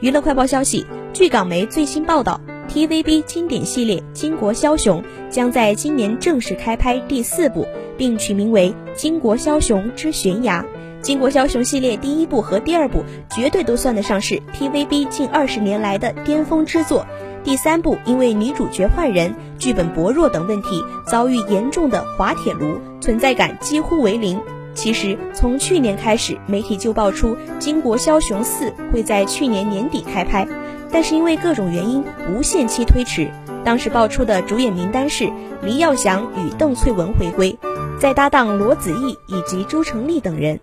娱乐快报消息，据港媒最新报道，TVB 经典系列《巾帼枭雄》将在今年正式开拍第四部，并取名为《巾帼枭雄之悬崖》。《巾帼枭雄》系列第一部和第二部绝对都算得上是 TVB 近二十年来的巅峰之作。第三部因为女主角换人、剧本薄弱等问题，遭遇严重的滑铁卢，存在感几乎为零。其实，从去年开始，媒体就爆出《巾帼枭雄四》会在去年年底开拍，但是因为各种原因无限期推迟。当时爆出的主演名单是黎耀祥与邓萃雯回归，再搭档罗子毅以及朱成立等人。